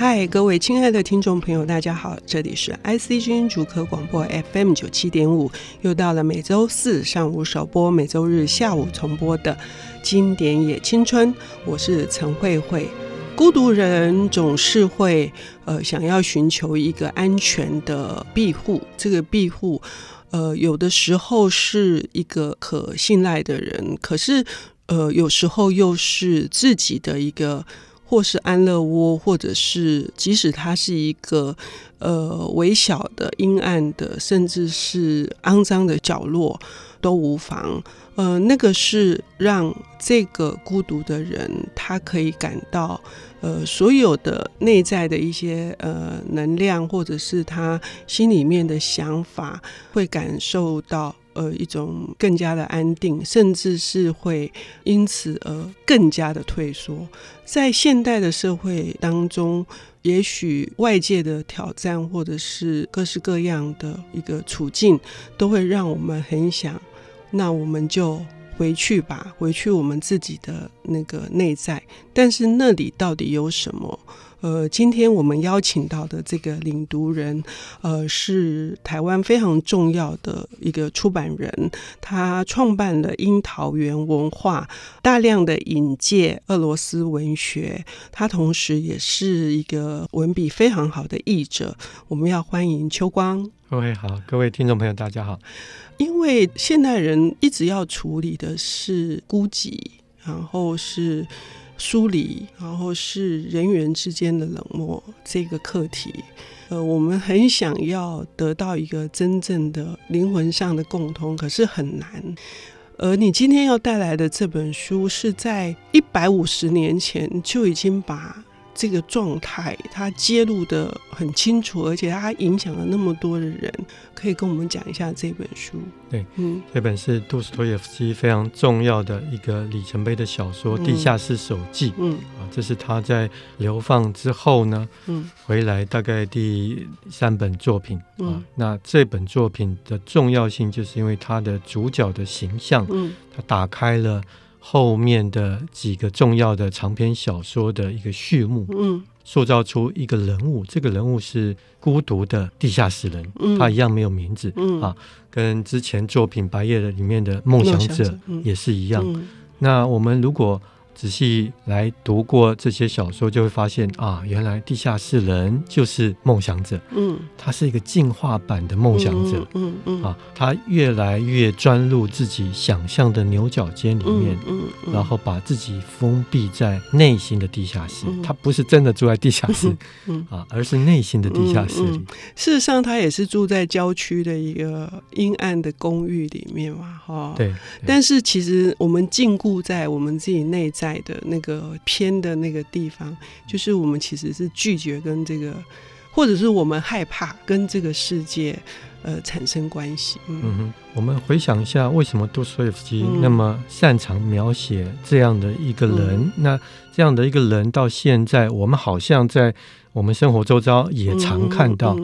嗨，各位亲爱的听众朋友，大家好，这里是 IC 君主客广播 FM 九七点五，又到了每周四上午首播，每周日下午重播的经典也青春，我是陈慧慧。孤独人总是会呃想要寻求一个安全的庇护，这个庇护呃有的时候是一个可信赖的人，可是呃有时候又是自己的一个。或是安乐窝，或者是即使它是一个呃微小的、阴暗的，甚至是肮脏的角落都无妨。呃，那个是让这个孤独的人，他可以感到呃所有的内在的一些呃能量，或者是他心里面的想法，会感受到。呃，一种更加的安定，甚至是会因此而更加的退缩。在现代的社会当中，也许外界的挑战或者是各式各样的一个处境，都会让我们很想，那我们就回去吧，回去我们自己的那个内在。但是那里到底有什么？呃，今天我们邀请到的这个领读人，呃，是台湾非常重要的一个出版人，他创办了樱桃园文化，大量的引介俄罗斯文学，他同时也是一个文笔非常好的译者。我们要欢迎秋光。各位好，各位听众朋友，大家好。因为现代人一直要处理的是孤寂，然后是。疏离，然后是人与人之间的冷漠这个课题，呃，我们很想要得到一个真正的灵魂上的共通，可是很难。而你今天要带来的这本书，是在一百五十年前就已经把。这个状态，它揭露的很清楚，而且它影响了那么多的人，可以跟我们讲一下这本书。对，嗯，这本是杜斯托耶夫斯基非常重要的一个里程碑的小说《地下室手记》。嗯，啊，这是他在流放之后呢，嗯，回来大概第三本作品。啊，那这本作品的重要性，就是因为它的主角的形象，嗯，它打开了。后面的几个重要的长篇小说的一个序幕，嗯，塑造出一个人物，这个人物是孤独的地下室人，嗯，他一样没有名字，嗯。啊，跟之前作品《白夜》的里面的梦想者也是一样。嗯，那我们如果仔细来读过这些小说，就会发现啊，原来地下室人就是梦想者。嗯，他是一个进化版的梦想者。嗯嗯，嗯啊，他越来越钻入自己想象的牛角尖里面，嗯，嗯嗯然后把自己封闭在内心的地下室。嗯、他不是真的住在地下室，嗯，嗯啊，而是内心的地下室里。事实上，他也是住在郊区的一个阴暗的公寓里面嘛，哈。对。对但是，其实我们禁锢在我们自己内在。的那个偏的那个地方，就是我们其实是拒绝跟这个，或者是我们害怕跟这个世界呃产生关系。嗯，嗯哼，我们回想一下，为什么杜斯妥也夫斯基那么擅长描写这样的一个人？嗯、那这样的一个人到现在，我们好像在我们生活周遭也常看到。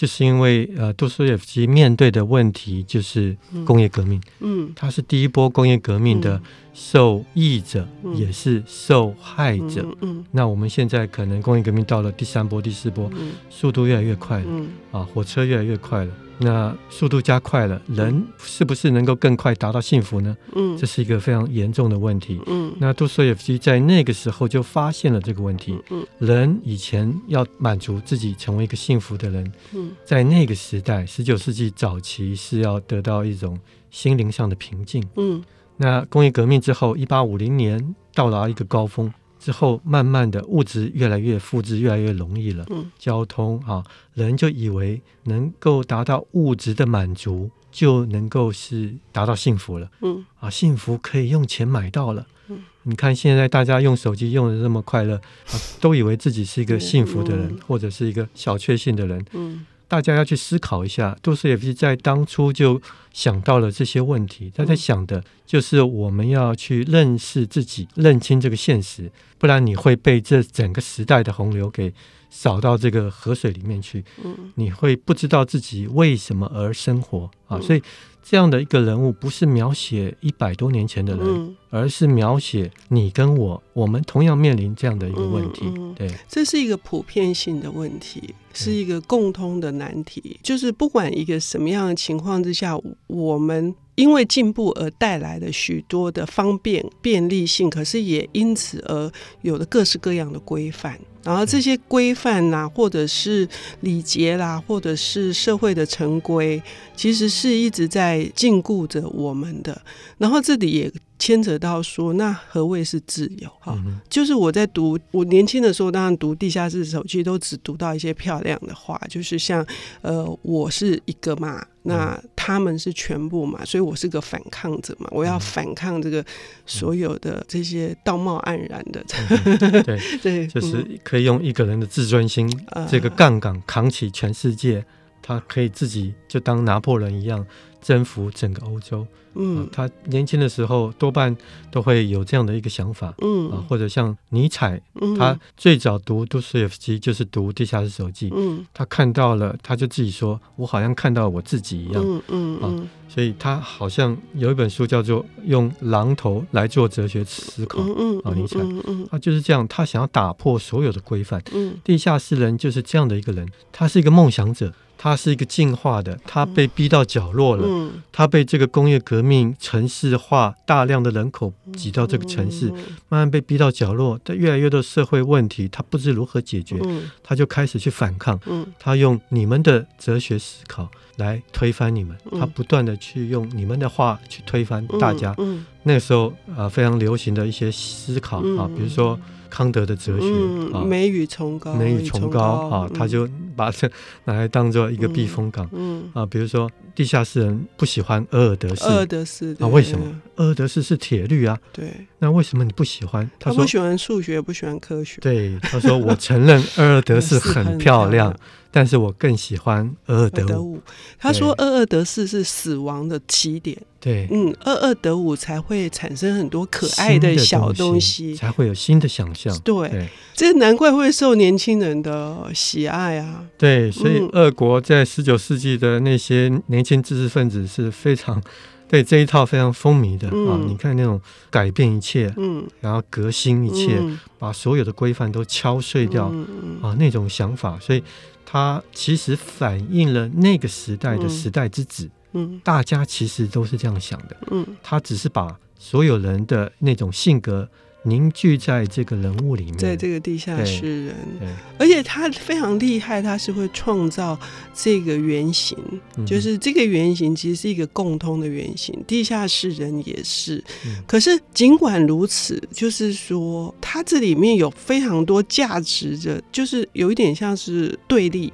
就是因为呃，杜斯妥也夫斯基面对的问题就是工业革命，嗯，他是第一波工业革命的受益者，嗯、也是受害者，嗯，嗯，那我们现在可能工业革命到了第三波、第四波，嗯、速度越来越快了，嗯，啊，火车越来越快了。那速度加快了，人是不是能够更快达到幸福呢？嗯，这是一个非常严重的问题。嗯，那杜索耶夫斯基在那个时候就发现了这个问题。嗯，人以前要满足自己成为一个幸福的人，嗯，在那个时代，十九世纪早期是要得到一种心灵上的平静。嗯，那工业革命之后，一八五零年到达一个高峰。之后，慢慢的物质越来越复制，越来越容易了。嗯，交通啊，人就以为能够达到物质的满足，就能够是达到幸福了。嗯，啊，幸福可以用钱买到了。嗯，你看现在大家用手机用的这么快乐，啊，都以为自己是一个幸福的人，嗯，或者是一个小确幸的人。嗯。大家要去思考一下，杜斯也夫斯基在当初就想到了这些问题。他在想的就是我们要去认识自己，认清这个现实，不然你会被这整个时代的洪流给扫到这个河水里面去，嗯，你会不知道自己为什么而生活啊，所以。这样的一个人物，不是描写一百多年前的人，嗯、而是描写你跟我，我们同样面临这样的一个问题。嗯嗯、对，这是一个普遍性的问题，是一个共通的难题。嗯、就是不管一个什么样的情况之下，我们因为进步而带来的许多的方便便利性，可是也因此而有了各式各样的规范。然后这些规范呐，或者是礼节啦，或者是社会的成规，其实是一直在禁锢着我们的。然后这里也牵扯到说，那何谓是自由？哈、嗯，就是我在读我年轻的时候，当然读《地下室手记》都只读到一些漂亮的话，就是像呃，我是一个嘛，那他们是全部嘛，所以我是个反抗者嘛，我要反抗这个所有的这些道貌岸然的。嗯、对对，就是可以用一个人的自尊心、嗯、这个杠杆扛起全世界，他可以自己就当拿破仑一样。征服整个欧洲，嗯、啊，他年轻的时候多半都会有这样的一个想法，嗯啊，或者像尼采，嗯、他最早读杜斯夫斯基就是读《地下室手记》，嗯，他看到了，他就自己说，我好像看到我自己一样，嗯嗯，嗯。啊，所以他好像有一本书叫做《用榔头来做哲学思考》，嗯嗯，啊，尼采，嗯嗯，他就是这样，他想要打破所有的规范，嗯，地下室人就是这样的一个人，他是一个梦想者。他是一个进化的，他被逼到角落了。嗯、他被这个工业革命、城市化，大量的人口挤到这个城市，嗯、慢慢被逼到角落。但越来越多社会问题，他不知如何解决，嗯、他就开始去反抗。嗯、他用你们的哲学思考来推翻你们，嗯、他不断的去用你们的话去推翻大家。那个时候啊、呃，非常流行的一些思考啊，比如说。康德的哲学，嗯、啊，美与崇高，美与崇高啊，他就把这拿来当做一个避风港，嗯，嗯。啊，比如说地下室人不喜欢俄尔德斯，俄尔德斯啊，为什么？俄尔德斯是铁律啊，对，那为什么你不喜欢？他，他不喜欢数学，不喜欢科学，对，他说我承认俄尔德 斯很漂亮。但是我更喜欢二二得五。他说，二二得四是死亡的起点。对，嗯，二二得五才会产生很多可爱的小东西，才会有新的想象。对，对这难怪会受年轻人的喜爱啊。对，所以俄国在十九世纪的那些年轻知识分子是非常对这一套非常风靡的、嗯、啊。你看那种改变一切，嗯，然后革新一切，嗯、把所有的规范都敲碎掉、嗯、啊，那种想法，所以。它其实反映了那个时代的时代之子，嗯，嗯，大家其实都是这样想的，嗯，他只是把所有人的那种性格。凝聚在这个人物里面，在这个地下室人，而且他非常厉害，他是会创造这个原型，嗯、就是这个原型其实是一个共通的原型，地下室人也是。嗯、可是尽管如此，就是说他这里面有非常多价值的，就是有一点像是对立，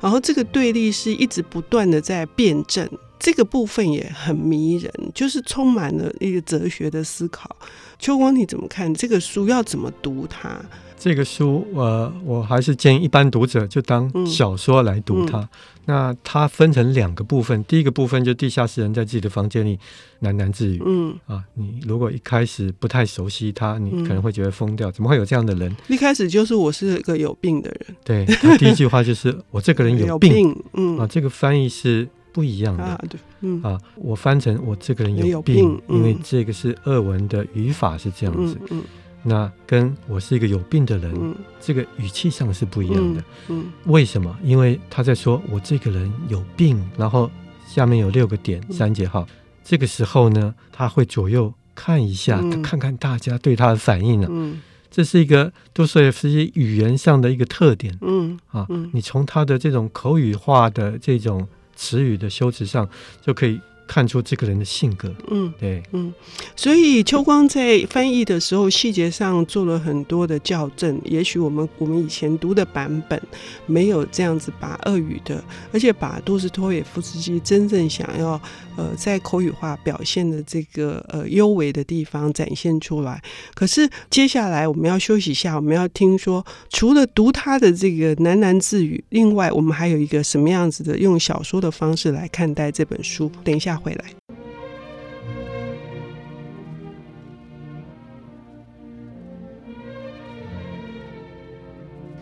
然后这个对立是一直不断的在辩证。这个部分也很迷人，就是充满了一个哲学的思考。秋光，你怎么看这个书？要怎么读它？这个书，呃，我还是建议一般读者就当小说来读它。嗯嗯、那它分成两个部分，第一个部分就地下室人在自己的房间里喃喃自语。嗯啊，你如果一开始不太熟悉他，你可能会觉得疯掉，嗯、怎么会有这样的人？一开始就是我是个有病的人。对，他第一句话就是我这个人有病。有病嗯啊，这个翻译是。不一样的。啊，对，嗯。啊，我翻成我这个人有病，有病嗯、因为这个是俄文的语法是这样子，嗯，嗯。那跟我是一个有病的人，嗯、这个语气上是不一样的，为什么？因为他在说我这个人有病，然后下面有六个点，三节号，嗯、这个时候呢，他会左右看一下，嗯、看看大家对他的反应呢、啊，嗯，这是一个多索耶夫斯基语言上的一个特点，嗯啊，你从他的这种口语化的这种。词语的修辞上就可以看出这个人的性格，嗯，对，嗯，所以秋光在翻译的时候，细节上做了很多的校正。也许我们我们以前读的版本没有这样子把俄语的，而且把杜斯托耶夫斯基真正想要呃在口语化表现的这个呃优美的地方展现出来。可是接下来我们要休息一下，我们要听说除了读他的这个喃喃自语，另外我们还有一个什么样子的用小说的方式来看待这本书。等一下。回来。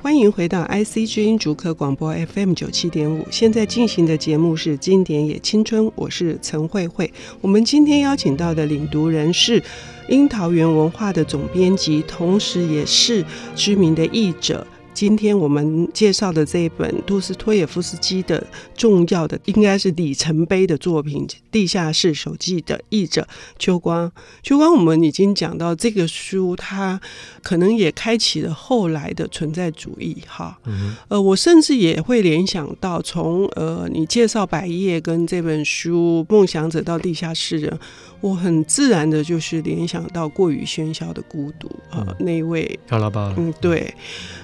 欢迎回到 IC 之音竹客广播 FM 九七点五，现在进行的节目是《经典也青春》，我是陈慧慧。我们今天邀请到的领读人是樱桃园文化的总编辑，同时也是知名的译者。今天我们介绍的这一本杜斯托也夫斯基的重要的，应该是里程碑的作品《地下室手记》的译者邱光。邱光，我们已经讲到这个书，它可能也开启了后来的存在主义。哈，呃，我甚至也会联想到从呃，你介绍百叶跟这本书《梦想者到地下室人》。我很自然的就是联想到过于喧嚣的孤独啊，那一位跳拉巴，嗯，对，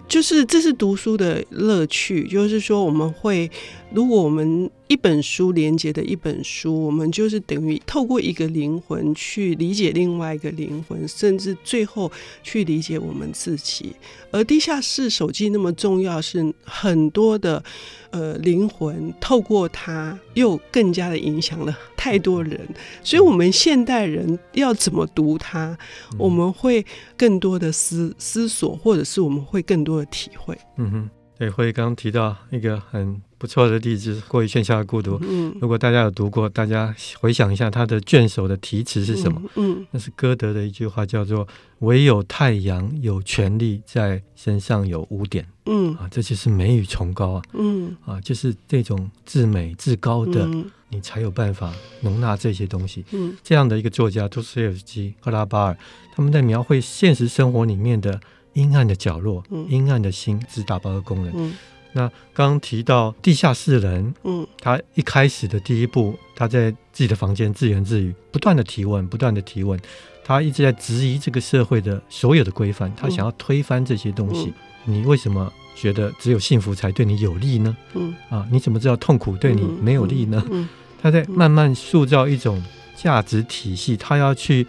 就是这是读书的乐趣，就是说我们会，如果我们。一本书连接的一本书，我们就是等于透过一个灵魂去理解另外一个灵魂，甚至最后去理解我们自己。而地下室手记那么重要，是很多的呃灵魂透过它，又更加的影响了太多人。所以，我们现代人要怎么读它，我们会更多的思思索，或者是我们会更多的体会。嗯哼，对，辉刚刚提到一个很。不错的例子，过于喧嚣的孤独。嗯，如果大家有读过，大家回想一下他的卷首的题词是什么？嗯，嗯，那是歌德的一句话，叫做“唯有太阳有权利在身上有污点”。嗯啊，这就是美与崇高啊。嗯啊，就是这种至美至高的，嗯、你才有办法容纳这些东西。嗯，这样的一个作家，杜斯托耶夫斯基、赫拉巴尔，他们在描绘现实生活里面的阴暗的角落、嗯、阴暗的心，只打包的工人。嗯。那刚刚提到地下室人，嗯，他一开始的第一步，他在自己的房间自言自语，不断的提问，不断的提问，他一直在质疑这个社会的所有的规范，他想要推翻这些东西。嗯、你为什么觉得只有幸福才对你有利呢？嗯，啊，你怎么知道痛苦对你没有利呢？嗯，他在慢慢塑造一种价值体系，他要去。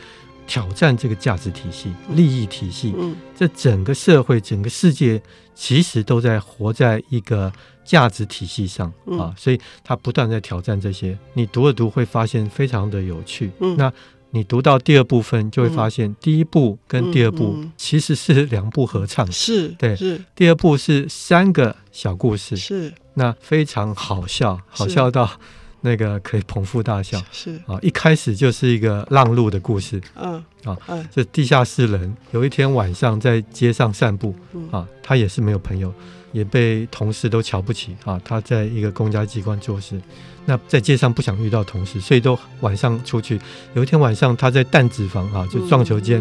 挑战这个价值体系、利益体系，嗯，这整个社会、整个世界其实都在活在一个价值体系上啊，所以他不断在挑战这些。你读了读会发现非常的有趣。嗯，那你读到第二部分就会发现，第一部跟第二部其实是两部合唱，是对，是。第二部是三个小故事，是。那非常好笑，好笑到。那个可以捧腹大笑，是啊，一开始就是一个让路的故事，嗯啊，这地下室人有一天晚上在街上散步，啊，他也是没有朋友，也被同事都瞧不起啊，他在一个公家机关做事，那在街上不想遇到同事，所以都晚上出去。有一天晚上他在弹子房啊，就撞球间，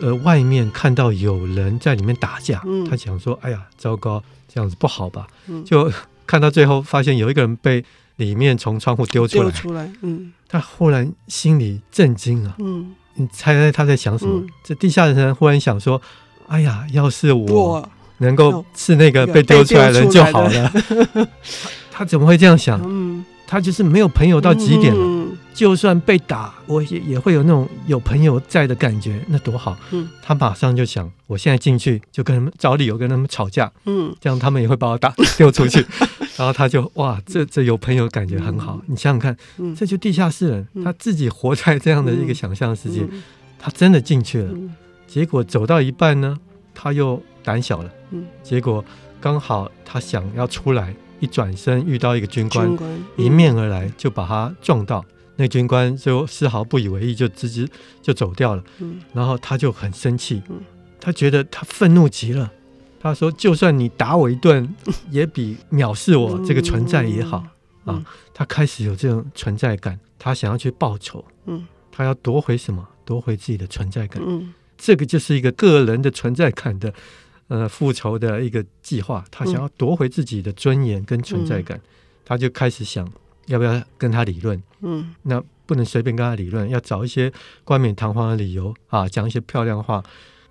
呃，外面看到有人在里面打架，他想说，哎呀，糟糕，这样子不好吧？就看到最后发现有一个人被。里面从窗户丢出来，出来，嗯，他忽然心里震惊了，嗯，你猜猜他在想什么？嗯、这地下的人忽然想说：“哎呀，要是我能够是那个被丢出来的人就好了。” 他怎么会这样想？嗯，他就是没有朋友到极点了。就算被打，我也也会有那种有朋友在的感觉，那多好。嗯，他马上就想：我现在进去就跟他们找理由跟他们吵架，嗯，这样他们也会把我打丢出去。然后他就哇，这这有朋友感觉很好。你想想看，这就地下室人，他自己活在这样的一个想象世界，他真的进去了。结果走到一半呢，他又胆小了。结果刚好他想要出来，一转身遇到一个军官，迎面而来，就把他撞到。那军官就丝毫不以为意，就直接就走掉了。然后他就很生气，他觉得他愤怒极了。他说：“就算你打我一顿，也比藐视我这个存在也好啊！”他开始有这种存在感，他想要去报仇，嗯，他要夺回什么？夺回自己的存在感。嗯，这个就是一个个人的存在感的呃复仇的一个计划。他想要夺回自己的尊严跟存在感，他就开始想要不要跟他理论。嗯，那不能随便跟他理论，要找一些冠冕堂皇的理由啊，讲一些漂亮话。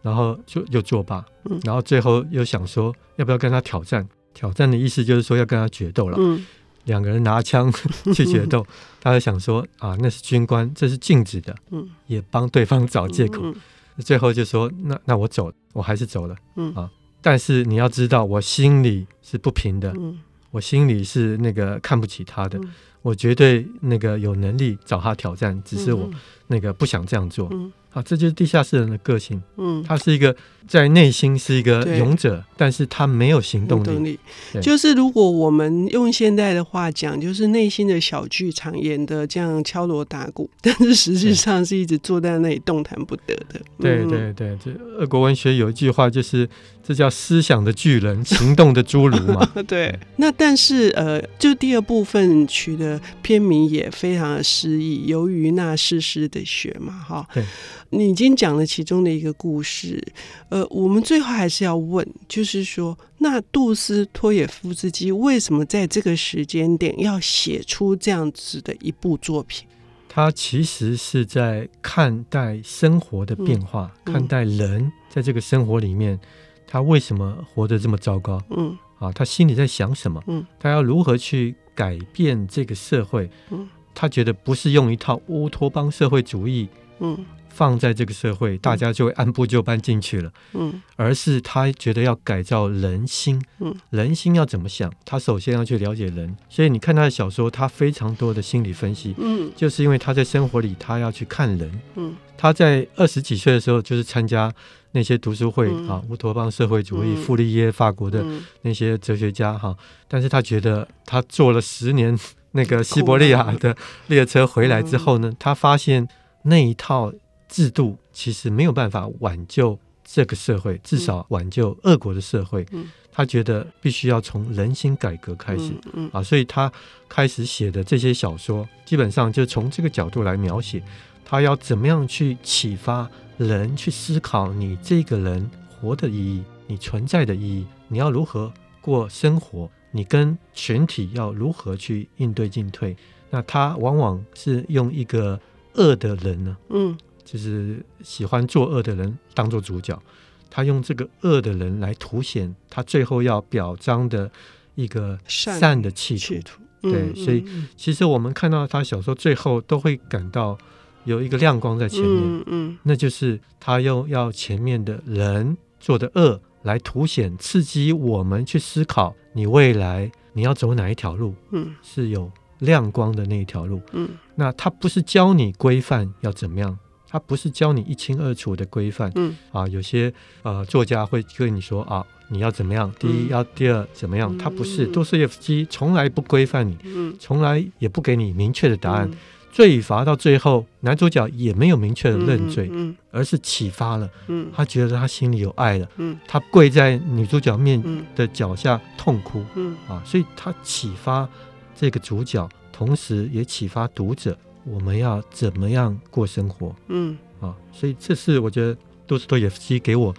然后就又作罢，然后最后又想说要不要跟他挑战？挑战的意思就是说要跟他决斗了。嗯、两个人拿枪 去决斗，他就想说啊，那是军官，这是禁止的，嗯、也帮对方找借口。嗯嗯、最后就说那那我走，我还是走了。嗯、啊，但是你要知道，我心里是不平的，嗯、我心里是那个看不起他的。我绝对那个有能力找他挑战，只是我那个不想这样做。嗯啊，这就是地下室人的个性。嗯，他是一个在内心是一个勇者，但是他没有行动力。动力就是如果我们用现代的话讲，就是内心的小剧场演的这样敲锣打鼓，但是实际上是一直坐在那里动弹不得的。对对对，这俄国文学有一句话就是。这叫思想的巨人，行动的侏儒嘛？对。那但是呃，就第二部分取的片名也非常的诗意，由于那湿湿的雪嘛，哈。对。你已经讲了其中的一个故事，呃，我们最后还是要问，就是说，那杜斯托也夫斯基为什么在这个时间点要写出这样子的一部作品？他其实是在看待生活的变化，嗯嗯、看待人在这个生活里面。他为什么活得这么糟糕？嗯，啊，他心里在想什么？嗯，他要如何去改变这个社会？嗯，他觉得不是用一套乌托邦社会主义，嗯，放在这个社会，大家就会按部就班进去了。嗯，而是他觉得要改造人心。嗯，人心要怎么想？他首先要去了解人。所以你看他的小说，他非常多的心理分析。嗯，就是因为他在生活里，他要去看人。嗯，他在二十几岁的时候，就是参加。那些读书会啊，乌托邦社会主义，傅立叶，法国的那些哲学家哈，但是他觉得他坐了十年那个西伯利亚的列车回来之后呢，他发现那一套制度其实没有办法挽救这个社会，至少挽救俄国的社会。他觉得必须要从人心改革开始啊，所以他开始写的这些小说，基本上就从这个角度来描写，他要怎么样去启发。人去思考你这个人活的意义，你存在的意义，你要如何过生活，你跟群体要如何去应对进退？那他往往是用一个恶的人呢，嗯，就是喜欢作恶的人当做主角，他用这个恶的人来凸显他最后要表彰的一个善的企图。对，所以其实我们看到他小说最后都会感到。有一个亮光在前面，嗯嗯、那就是他用要前面的人做的恶来凸显、刺激我们去思考，你未来你要走哪一条路，嗯，是有亮光的那一条路，嗯，那他不是教你规范要怎么样，他不是教你一清二楚的规范，嗯啊，有些呃作家会跟你说啊，你要怎么样，第一要第二怎么样，他不是，多斯、嗯、耶夫斯基从来不规范你，嗯，从来也不给你明确的答案。嗯罪罚到最后，男主角也没有明确的认罪，嗯嗯、而是启发了。嗯、他觉得他心里有爱了。嗯、他跪在女主角面的脚下痛哭。嗯、啊，所以他启发这个主角，同时也启发读者，我们要怎么样过生活？嗯，啊，所以这是我觉得杜斯托耶夫斯基给我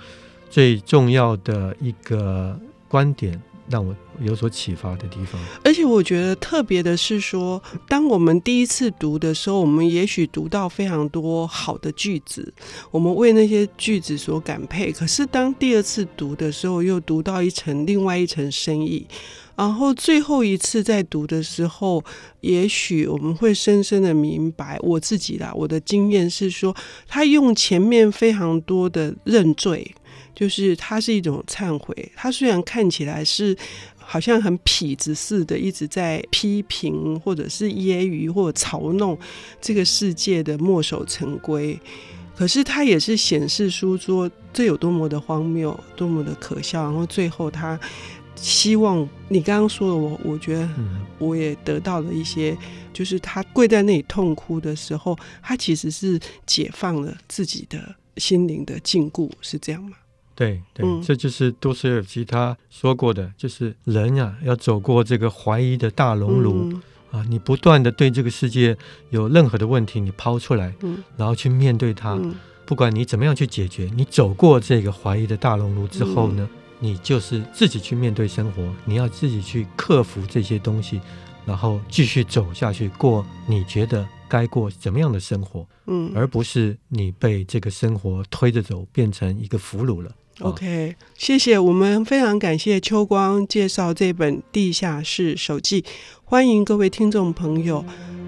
最重要的一个观点。让我有所启发的地方，而且我觉得特别的是说，当我们第一次读的时候，我们也许读到非常多好的句子，我们为那些句子所感佩。可是当第二次读的时候，又读到一层另外一层深意，然后最后一次在读的时候，也许我们会深深的明白，我自己啦，我的经验是说，他用前面非常多的认罪。就是它是一种忏悔，它虽然看起来是好像很痞子似的，一直在批评或者是揶揄或者嘲弄这个世界的墨守成规，可是它也是显示出说这有多么的荒谬，多么的可笑。然后最后他希望你刚刚说的我，我觉得我也得到了一些，就是他跪在那里痛哭的时候，他其实是解放了自己的心灵的禁锢，是这样吗？对对，嗯、这就是多斯尔夫斯基他说过的，就是人呀、啊，要走过这个怀疑的大熔炉、嗯、啊，你不断的对这个世界有任何的问题，你抛出来，嗯、然后去面对它，嗯、不管你怎么样去解决，你走过这个怀疑的大熔炉之后呢，嗯、你就是自己去面对生活，你要自己去克服这些东西，然后继续走下去，过你觉得该过怎么样的生活，嗯，而不是你被这个生活推着走，变成一个俘虏了。OK，谢谢，我们非常感谢秋光介绍这本《地下室手记》，欢迎各位听众朋友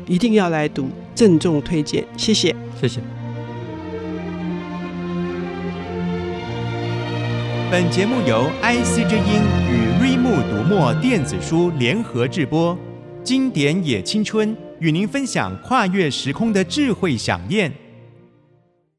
一定要来读，郑重推荐，谢谢，谢谢。本节目由 IC 之音与瑞木读墨电子书联合制播。经典也青春，与您分享跨越时空的智慧饗宴。